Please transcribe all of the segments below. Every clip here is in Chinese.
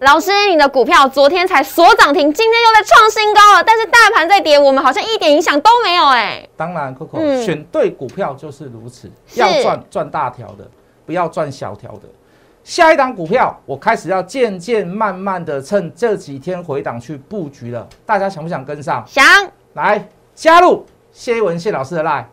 老师，你的股票昨天才锁涨停，今天又在创新高了，但是大盘在跌，我们好像一点影响都没有哎。当然，Coco、嗯选对股票就是如此，要赚赚大条的，不要赚小条的。下一档股票，我开始要渐渐慢慢的趁这几天回档去布局了，大家想不想跟上？想来加入谢一文谢老师的 line。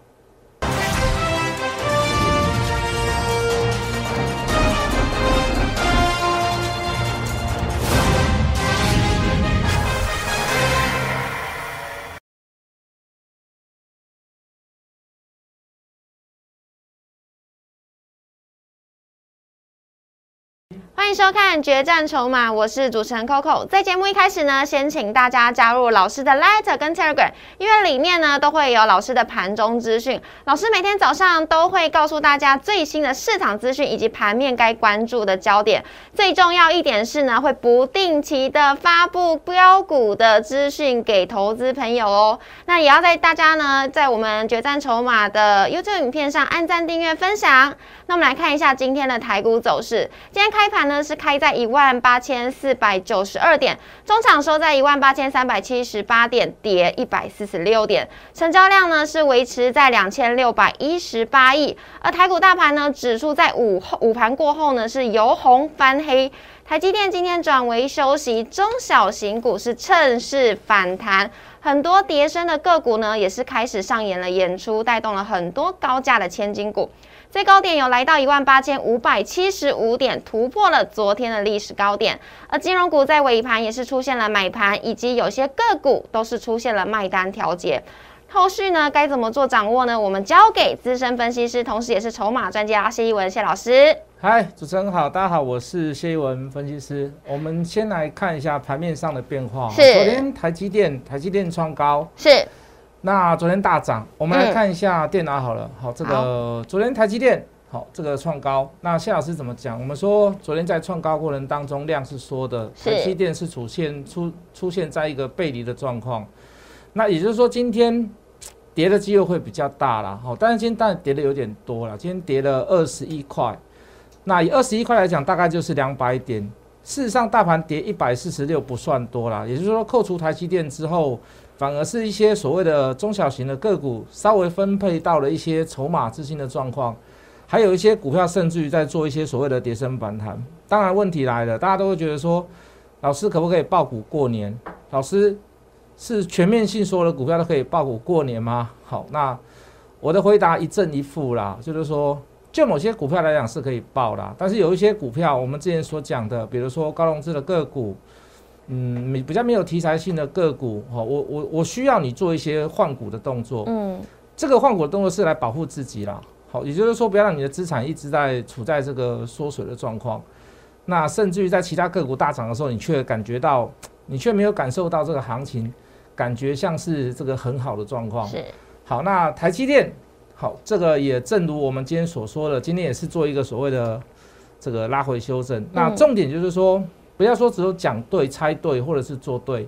欢迎收看《决战筹码》，我是主持人 Coco。在节目一开始呢，先请大家加入老师的 Letter 跟 Telegram，因为里面呢都会有老师的盘中资讯。老师每天早上都会告诉大家最新的市场资讯以及盘面该关注的焦点。最重要一点是呢，会不定期的发布标股的资讯给投资朋友哦。那也要在大家呢，在我们决战筹码的 YouTube 影片上按赞、订阅、分享。那我们来看一下今天的台股走势。今天开盘呢是开在一万八千四百九十二点，中场收在一万八千三百七十八点，跌一百四十六点，成交量呢是维持在两千六百一十八亿。而台股大盘呢，指数在午后午盘过后呢是由红翻黑。台积电今天转为休息，中小型股是趁势反弹，很多跌升的个股呢也是开始上演了演出，带动了很多高价的千金股。最高点有来到一万八千五百七十五点，突破了昨天的历史高点。而金融股在尾盘也是出现了买盘，以及有些个股都是出现了卖单调节。后续呢该怎么做掌握呢？我们交给资深分析师，同时也是筹码专家谢一文谢老师。嗨，主持人好，大家好，我是谢一文分析师。我们先来看一下盘面上的变化。是昨天台积电，台积电创高，是那昨天大涨。我们来嗯看一下电脑好了。好，这个昨天台积电好，这个创高。那谢老师怎么讲？我们说昨天在创高过程当中，量是缩的，台积电是出现出出现在一个背离的状况。那也就是说，今天跌的机会会比较大啦。好，但是今天当然跌的有点多了，今天跌了二十一块。那以二十一块来讲，大概就是两百点。事实上，大盘跌一百四十六不算多啦，也就是说，扣除台积电之后，反而是一些所谓的中小型的个股稍微分配到了一些筹码资金的状况，还有一些股票甚至于在做一些所谓的跌升反弹。当然，问题来了，大家都会觉得说，老师可不可以爆股过年？老师是全面性所有的股票都可以爆股过年吗？好，那我的回答一正一负啦，就是说，就某些股票来讲是可以爆啦，但是有一些股票，我们之前所讲的，比如说高融资的个股，嗯，比较没有题材性的个股，哦，我我我需要你做一些换股的动作，嗯。这个换股的动作是来保护自己啦，好，也就是说不要让你的资产一直在处在这个缩水的状况，那甚至于在其他个股大涨的时候，你却感觉到，你却没有感受到这个行情，感觉像是这个很好的状况，是。好，那台积电，好，这个也正如我们今天所说的，今天也是做一个所谓的这个拉回修正。那重点就是说，不要说只有讲对、猜对或者是做对，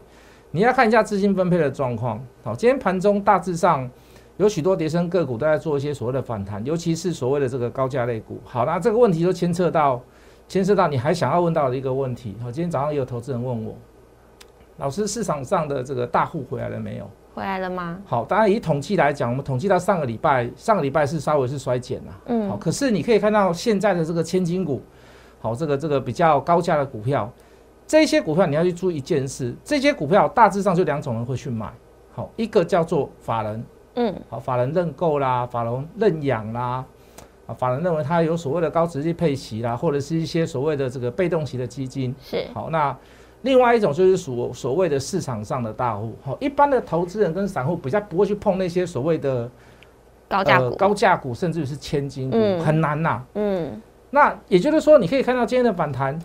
你要看一下资金分配的状况。好，今天盘中大致上有许多跌升个股都在做一些所谓的反弹，尤其是所谓的这个高价类股。好，那这个问题就牵涉到牵涉到你还想要问到的一个问题。好，今天早上也有投资人问我，老师，市场上的这个大户回来了没有？回来了吗？好，当然以统计来讲，我们统计到上个礼拜，上个礼拜是稍微是衰减了。好，嗯可是你可以看到现在的这个千金股，好，这个这个比较高价的股票，这些股票你要去注意一件事，这些股票大致上就两种人会去买。好，一个叫做法人，嗯。好，法人认购啦，法人认养啦，啊，法人认为它有所谓的高值率配息啦，或者是一些所谓的这个被动型的基金。是。好，那另外一种就是所所谓的市场上的大户，好，一般的投资人跟散户比较不会去碰那些所谓的高价股，呃高价股，甚至于是千金股，嗯。很难呐、嗯那也就是说，你可以看到今天的反弹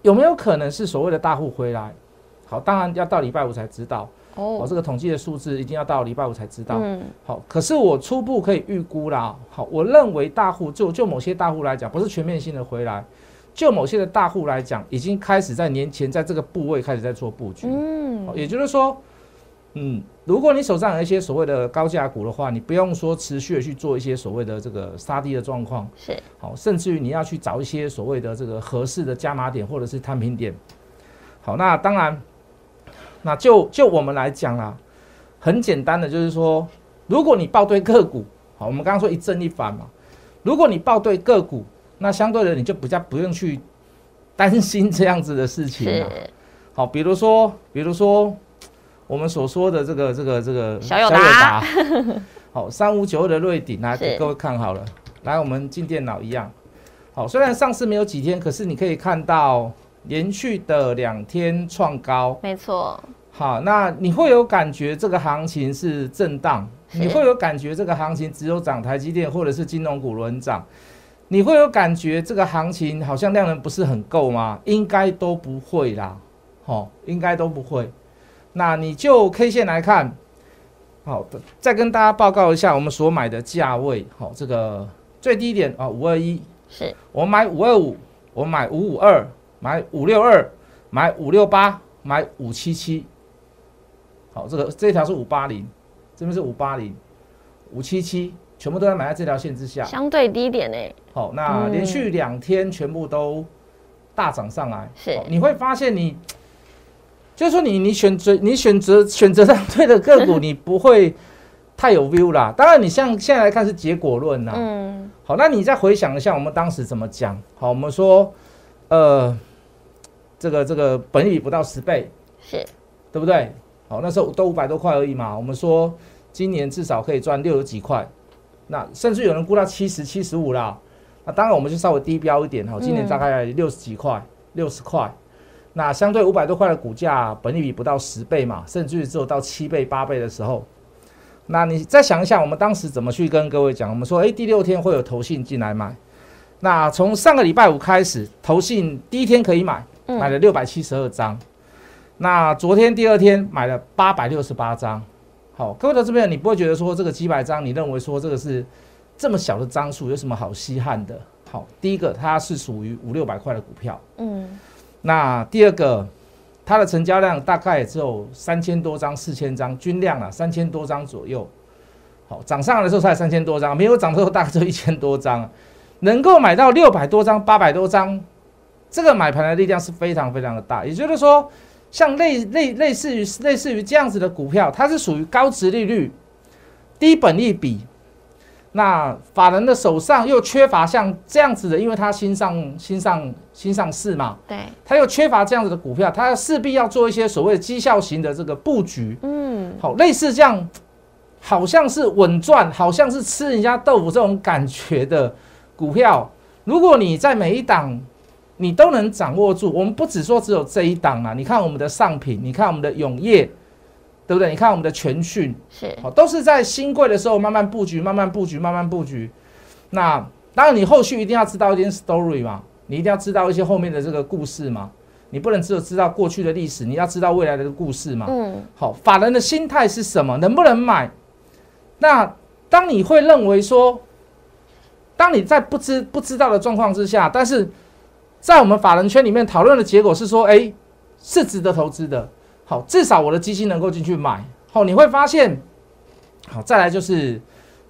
有没有可能是所谓的大户回来？好，当然要到礼拜五才知道。哦，哦这个统计的数字一定要到礼拜五才知道。嗯好，可是我初步可以预估啦。好，我认为大户就就某些大户来讲，不是全面性的回来，就某些的大户来讲，已经开始在年前在这个部位开始在做布局。嗯好也就是说，嗯，如果你手上有一些所谓的高价股的话，你不用说持续的去做一些所谓的这个杀低的状况，是好，甚至于你要去找一些所谓的这个合适的加码点或者是摊平点。好，那当然，那就就我们来讲啦，很简单的就是说，如果你报对个股，好，我们刚刚说一正一反嘛，如果你报对个股，那相对的你就比较不用去担心这样子的事情了。好，比如说，比如说我们所说的这个这个这个小友达，好，三五九二的瑞鼎，来给各位看好了，来我们进电脑一样，好，虽然上市没有几天，可是你可以看到。连续的两天创高，没错。好，那你会有感觉这个行情是震荡？你会有感觉这个行情只有涨台积电或者是金融股轮涨？你会有感觉这个行情好像量能不是很够吗？应该都不会啦，好，应该都不会。那你就 K 线来看，好的，再跟大家报告一下我们所买的价位。好，这个最低点啊，五二一，是我买五二五，我买五五二。买五六二，买五六八，买五七七。好，这个这条是五八零，这边是五八零，五七七，全部都在买在这条线之下，相对低点呢。好，那连续两天全部都大涨上来，是你会发现你，就是说你你选择你选择选择上对的个股，你不会太有 view 啦。当然，你像现在来看是结果论呐。嗯。好，那你再回想一下我们当时怎么讲？好，我们说，呃。这个这个本益不到十倍，是对不对？好，那时候都五百多块而已嘛。我们说今年至少可以赚六十几块，那甚至有人估到七十七十五啦。那当然我们就稍微低标一点哈，今年大概六十几块，六十块。那相对五百多块的股价，本益比不到十倍嘛，甚至于只有到七倍八倍的时候，那你再想一下，我们当时怎么去跟各位讲？我们说，哎，第六天会有投信进来买。那从上个礼拜五开始，投信第一天可以买。买了六百七十二张，那昨天第二天买了八百六十八张。好，各位的这边，你不会觉得说这个几百张，你认为说这个是这么小的张数，有什么好稀罕的？好，第一个它是属于五六百块的股票，嗯，那第二个它的成交量大概只有三千多张、四千张，均量啊三千多张左右。好，涨上来的时候才三千多张，没有涨的时候大概只有一千多张，能够买到六百多张、八百多张。这个买盘的力量是非常非常的大，也就是说，像类类类似于类似于这样子的股票，它是属于高值利率、低本利比，那法人的手上又缺乏像这样子的，因为他新上新上新上市嘛，对，他又缺乏这样子的股票，他势必要做一些所谓的绩效型的这个布局，嗯，好，类似这样，好像是稳赚，好像是吃人家豆腐这种感觉的股票，如果你在每一档。你都能掌握住，我们不只说只有这一档啊！你看我们的上品，你看我们的永业，对不对？你看我们的全讯，是哦，都是在新贵的时候慢慢布局，慢慢布局，慢慢布局。那当然，你后续一定要知道一点 story 嘛，你一定要知道一些后面的这个故事嘛，你不能只有知道过去的历史，你要知道未来的故事嘛。嗯，好，法人的心态是什么？能不能买？那当你会认为说，当你在不知不知道的状况之下，但是在我们法人圈里面讨论的结果是说，哎，是值得投资的。好，至少我的基金能够进去买。好，你会发现，好，再来就是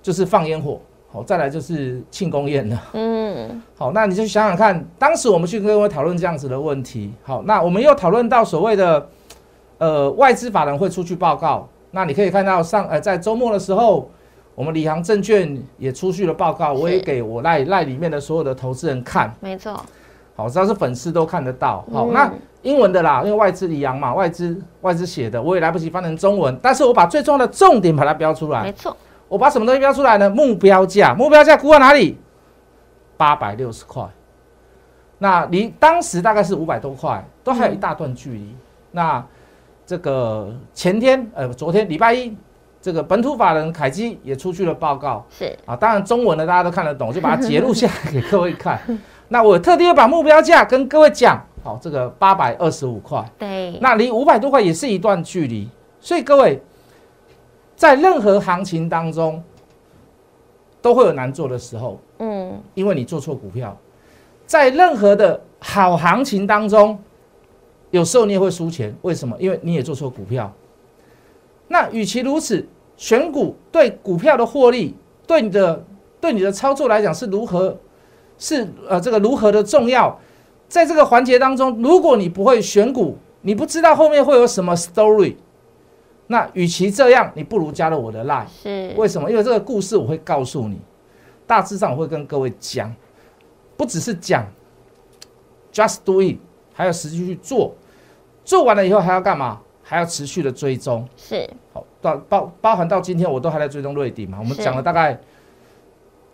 就是放烟火。好，再来就是庆功宴了。嗯，好，那你就想想看，当时我们去跟各位讨论这样子的问题。好，那我们又讨论到所谓的呃外资法人会出去报告。那你可以看到上呃在周末的时候，我们里航证券也出具了报告，我也给我赖赖里面的所有的投资人看。没错。好，只要是粉丝都看得到。好，那英文的啦，因为外资里洋嘛，外资外资写的，我也来不及翻成中文。但是我把最重要的重点把它标出来。没错，我把什么东西标出来呢？目标价，目标价估到哪里？八百六十块。那离当时大概是五百多块，都还有一大段距离。那这个前天，呃，昨天礼拜一，这个本土法人凯基也出具了报告。是啊，当然中文的大家都看得懂，就把它截录下来给各位看。那我特地要把目标价跟各位讲，好，这个八百二十五块，对，那离五百多块也是一段距离，所以各位在任何行情当中都会有难做的时候，嗯，因为你做错股票，在任何的好行情当中，有时候你也会输钱，为什么？因为你也做错股票。那与其如此，选股对股票的获利，对你的对你的操作来讲是如何？是呃，这个如何的重要，在这个环节当中，如果你不会选股，你不知道后面会有什么 story。那与其这样，你不如加入我的 line。是为什么？因为这个故事我会告诉你，大致上我会跟各位讲，不只是讲，just do it，还要实际去做。做完了以后还要干嘛？还要持续的追踪。是好，到包包含到今天我都还在追踪瑞鼎嘛，我们讲了大概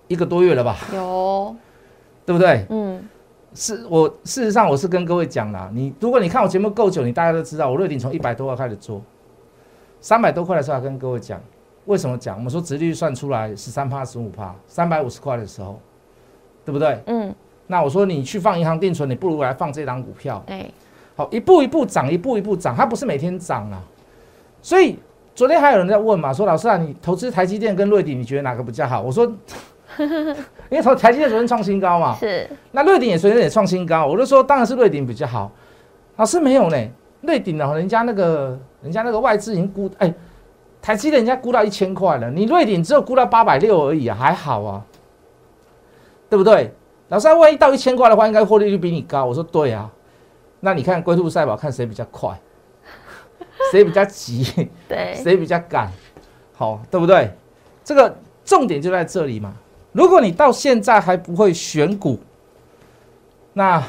一个多月了吧，有，对不对？嗯，是我事实上我是跟各位讲啦，你如果你看我节目够久，你大家都知道，我瑞鼎从一百多块开始做，三百多块的时候还跟各位讲，为什么讲？我们说殖利率算出来十三趴、十五趴，三百五十块的时候，对不对？嗯，那我说你去放银行定存，你不如来放这档股票，对，好，一步一步涨，一步一步涨，它不是每天涨啊。所以昨天还有人在问嘛，说老师啊，你投资台积电跟瑞鼎，你觉得哪个比较好？我说，因为从台积电昨天创新高嘛，是那瑞鼎也昨天也创新高，我就说当然是瑞鼎比较好。老师没有呢，瑞鼎呢，人家那个人家那个外资已经估，哎，台积电人家估到一千块了，你瑞鼎只有估到八百六而已啊，还好啊，对不对？老师，啊万一到一千块的话，应该获利率比你高。我说对啊，那你看龟兔赛跑，看谁比较快，谁比较急，对，谁比较赶，好，对不对？这个重点就在这里嘛。如果你到现在还不会选股，那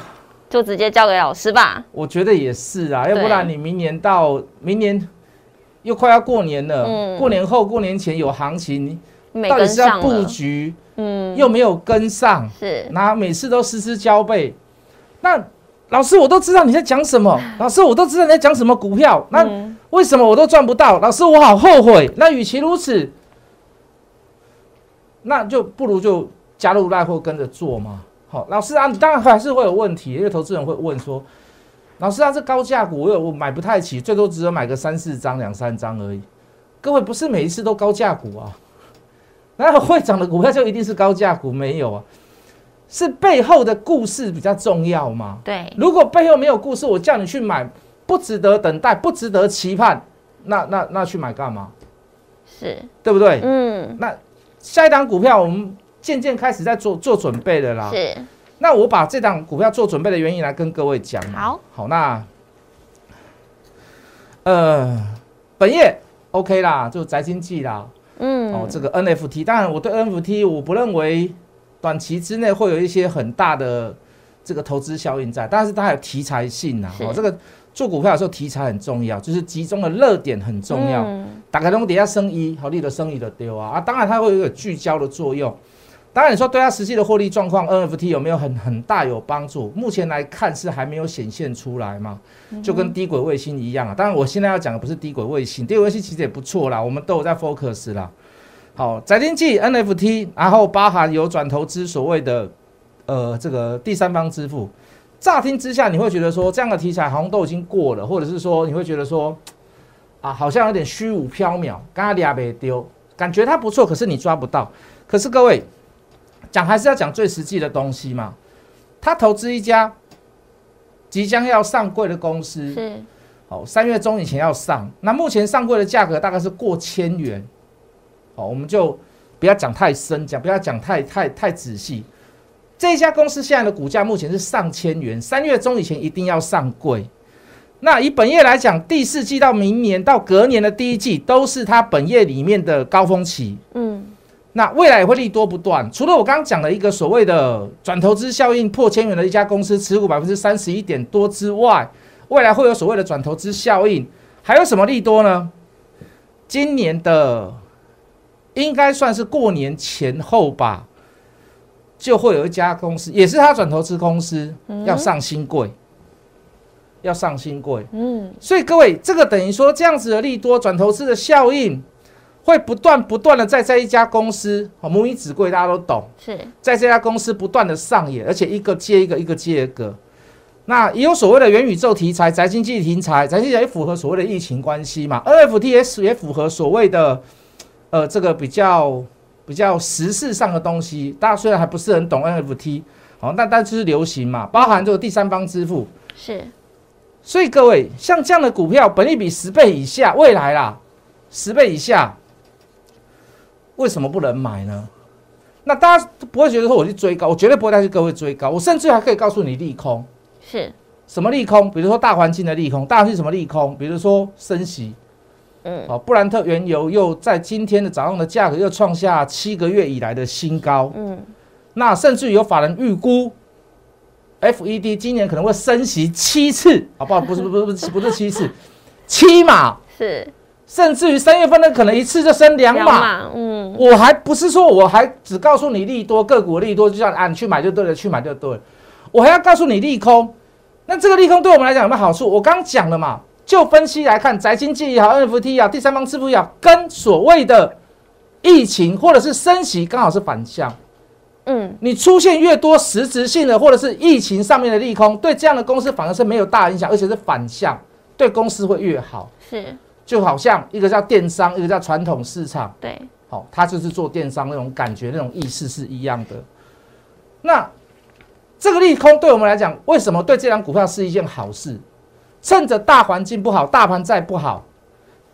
就直接交给老师吧。我觉得也是啊，要不然你明年到明年又快要过年了，嗯过年后、过年前有行情，到底是要布，局，嗯，又没有跟上，是那每次都失之交臂。那老师，我都知道你在讲什么，老师，我都知道你在讲什么股票，那嗯为什么我都赚不到？老师，我好后悔。那与其如此，那就不如就加入赖或跟着做嘛。好，老师啊，你当然还是会有问题，因为投资人会问说，老师啊，这高价股我有我买不太起，最多只有买个三四张、两三张而已。各位不是每一次都高价股啊，哪有会涨的股票就一定是高价股？没有啊，是背后的故事比较重要嘛。对，如果背后没有故事，我叫你去买，不值得等待，不值得期盼，那那那去买干嘛？是，对不对？嗯，那下一档股票我们渐渐开始在做做准备了啦。是，那我把这档股票做准备的原因来跟各位讲。好，好，那呃，本业 OK 啦，就宅经济啦。嗯，哦，这个 NFT，当然我对 NFT 我不认为短期之内会有一些很大的这个投资效应在，但是它有题材性呐、哦，这个做股票的时候题材很重要，就是集中的热点很重要。嗯打开东底下生意，好，利的生意的丢啊啊，当然它会有一个聚焦的作用。当然你说对它实际的获利状况，NFT 有没有很很大有帮助？目前来看是还没有显现出来嘛，就跟低轨卫星一样啊。当然我现在要讲的不是低轨卫星，低轨卫星其实也不错啦，我们都有在 focus 啦。好，宅经济 NFT，然后包含有转投资所谓的呃这个第三方支付。乍听之下，你会觉得说这样的题材好像都已经过了，或者是说你会觉得说啊，好像有点虚无缥缈，刚刚俩没丢，感觉它不错，可是你抓不到。可是各位讲还是要讲最实际的东西嘛。他投资一家即将要上柜的公司，是，哦，三月中以前要上，那目前上柜的价格大概是过千元，哦，我们就不要讲太深，讲不要讲太太太仔细。这一家公司现在的股价目前是上千元，三月中以前一定要上柜。那以本业来讲，第四季到明年到隔年的第一季都是它本业里面的高峰期。嗯，那未来也会利多不断。除了我刚刚讲的一个所谓的转投资效应破千元的一家公司持股百分之三十一点多之外，未来会有所谓的转投资效应，还有什么利多呢？今年的应该算是过年前后吧，就会有一家公司，也是他转投资公司要上新贵，要上新贵。嗯，所以各位，这个等于说这样子的利多转投资的效应，会不断不断的在这一家公司，哦，母以子贵，大家都懂，是，在这家公司不断的上演，而且一个接一个，一个接一个。那也有所谓的元宇宙题材、宅经济题材，宅经济也符合所谓的疫情关系嘛，NFTs 也符合所谓的呃这个比较比较时事上的东西。大家虽然还不是很懂 NFT，好，但但就是流行嘛，包含这个第三方支付，是，所以各位，像这样的股票，本利比十倍以下，未来啦，十倍以下，为什么不能买呢？那大家不会觉得说我去追高，我绝对不会带去各位追高，我甚至还可以告诉你利空。是，什么利空？比如说大环境的利空，大环境什么利空？比如说升息，嗯，哦，布兰特原油又在今天的早上的价格又创下七个月以来的新高，嗯，那甚至有法人预估，FED 今年可能会升息七次，好不好？不是不是不是不是七次，七码，是。甚至于三月份呢，可能一次就升两码。码，嗯，我还不是说我还只告诉你利多个股利多，就像啊你去买就对了，去买就对了，我还要告诉你利空。那这个利空对我们来讲有没有好处？我刚讲了嘛，就分析来看，宅经济也好，NFT 也好，第三方支付也好，跟所谓的疫情或者是升息刚好是反向。嗯，你出现越多实质性的或者是疫情上面的利空，对这样的公司反而是没有大影响，而且是反向，对公司会越好。是就好像一个叫电商，一个叫传统市场，对，好、它就是做电商那种感觉、那种意识是一样的。那这个利空对我们来讲，为什么对这张股票是一件好事？趁着大环境不好，大盘再不好，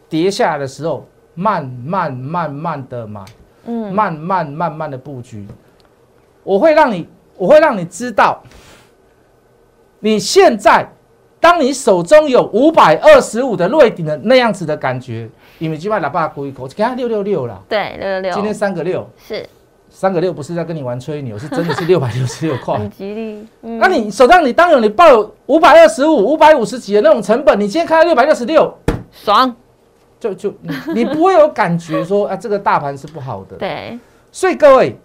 跌下来的时候，慢慢慢慢的买，嗯，慢慢慢慢的布局，我会让你，我会让你知道，你现在，当你手中有五百二十五的瑞鼎的那样子的感觉，你们今晚喇叭估一口，给他六六六了，对，六六六，今天三个六，是三个六不是在跟你玩吹牛，是真的是六百六十六块。很吉利，嗯，那你手上你当有你抱有五百二十五、五百五十几的那种成本，你今天开到六百六十六，爽，就就你你不会有感觉说啊这个大盘是不好的。对，所以各位，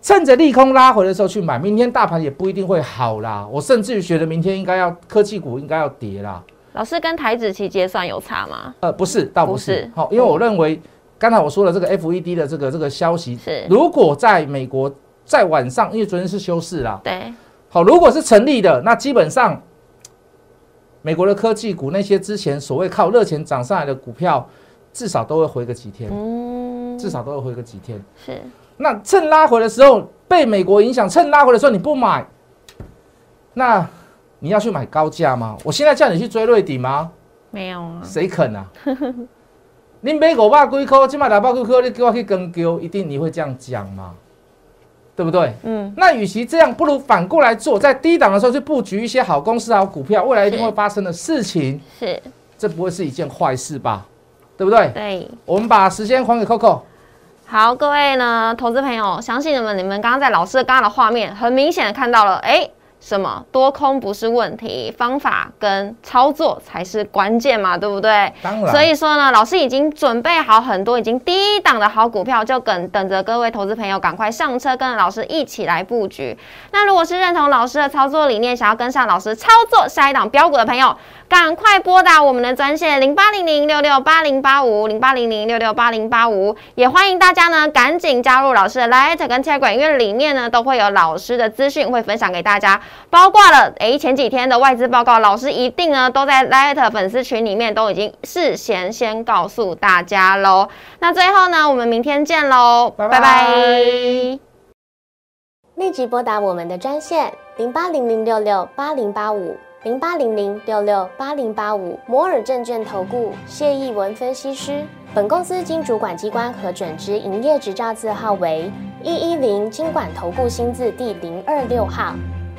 趁着利空拉回的时候去买，明天大盘也不一定会好啦。我甚至于觉得明天应该要科技股应该要跌啦。老师跟台子期结算有差吗？呃，不是，倒不是。好，因为我认为刚才我说了这个 FED 的这个这个消息，是如果在美国在晚上，因为昨天是休市啦，对，好，如果是成立的，那基本上美国的科技股那些之前所谓靠热钱涨上来的股票，至少都会回个几天，嗯，至少都会回个几天。是那趁拉回的时候被美国影响，趁拉回的时候你不买，那你要去买高价吗？我现在叫你去追瑞底吗？没有啊，谁肯啊？你买五百几块，今麦六百几块，你叫我去跟丢，一定你会这样讲吗？对不对？嗯，那与其这样，不如反过来做，在低档的时候去布局一些好公司、好股票，未来一定是会发生的事情，是这不会是一件坏事吧？对不对？对。我们把时间还给 Coco。好，各位呢，投资朋友，相信你们，你们刚刚在老师刚刚的画面，很明显的看到了，哎，什么多空不是问题，方法跟操作才是关键嘛，对不对？当然，所以说呢，老师已经准备好很多已经低档的好股票，就等等着各位投资朋友赶快上车，跟着老师一起来布局。那如果是认同老师的操作理念，想要跟上老师操作下一档标股的朋友，赶快拨打我们的专线零八零零六六八零八五零八零零六六八零八五，也欢迎大家呢赶紧加入老师的 Light 跟 Telegram，因为里面呢都会有老师的资讯会分享给大家，包括了诶前几天的外资报告，老师一定呢都在 Light 粉丝群里面都已经事先先告诉大家喽。那最后呢，我们明天见喽，拜拜拜拜立即拨打我们的专线零八零零六六八零八五零八零零六六八零八五摩尔证券投顾谢义文分析师。本公司经主管机关核准之营业执照字号为一一零金管投顾新字第零二六号。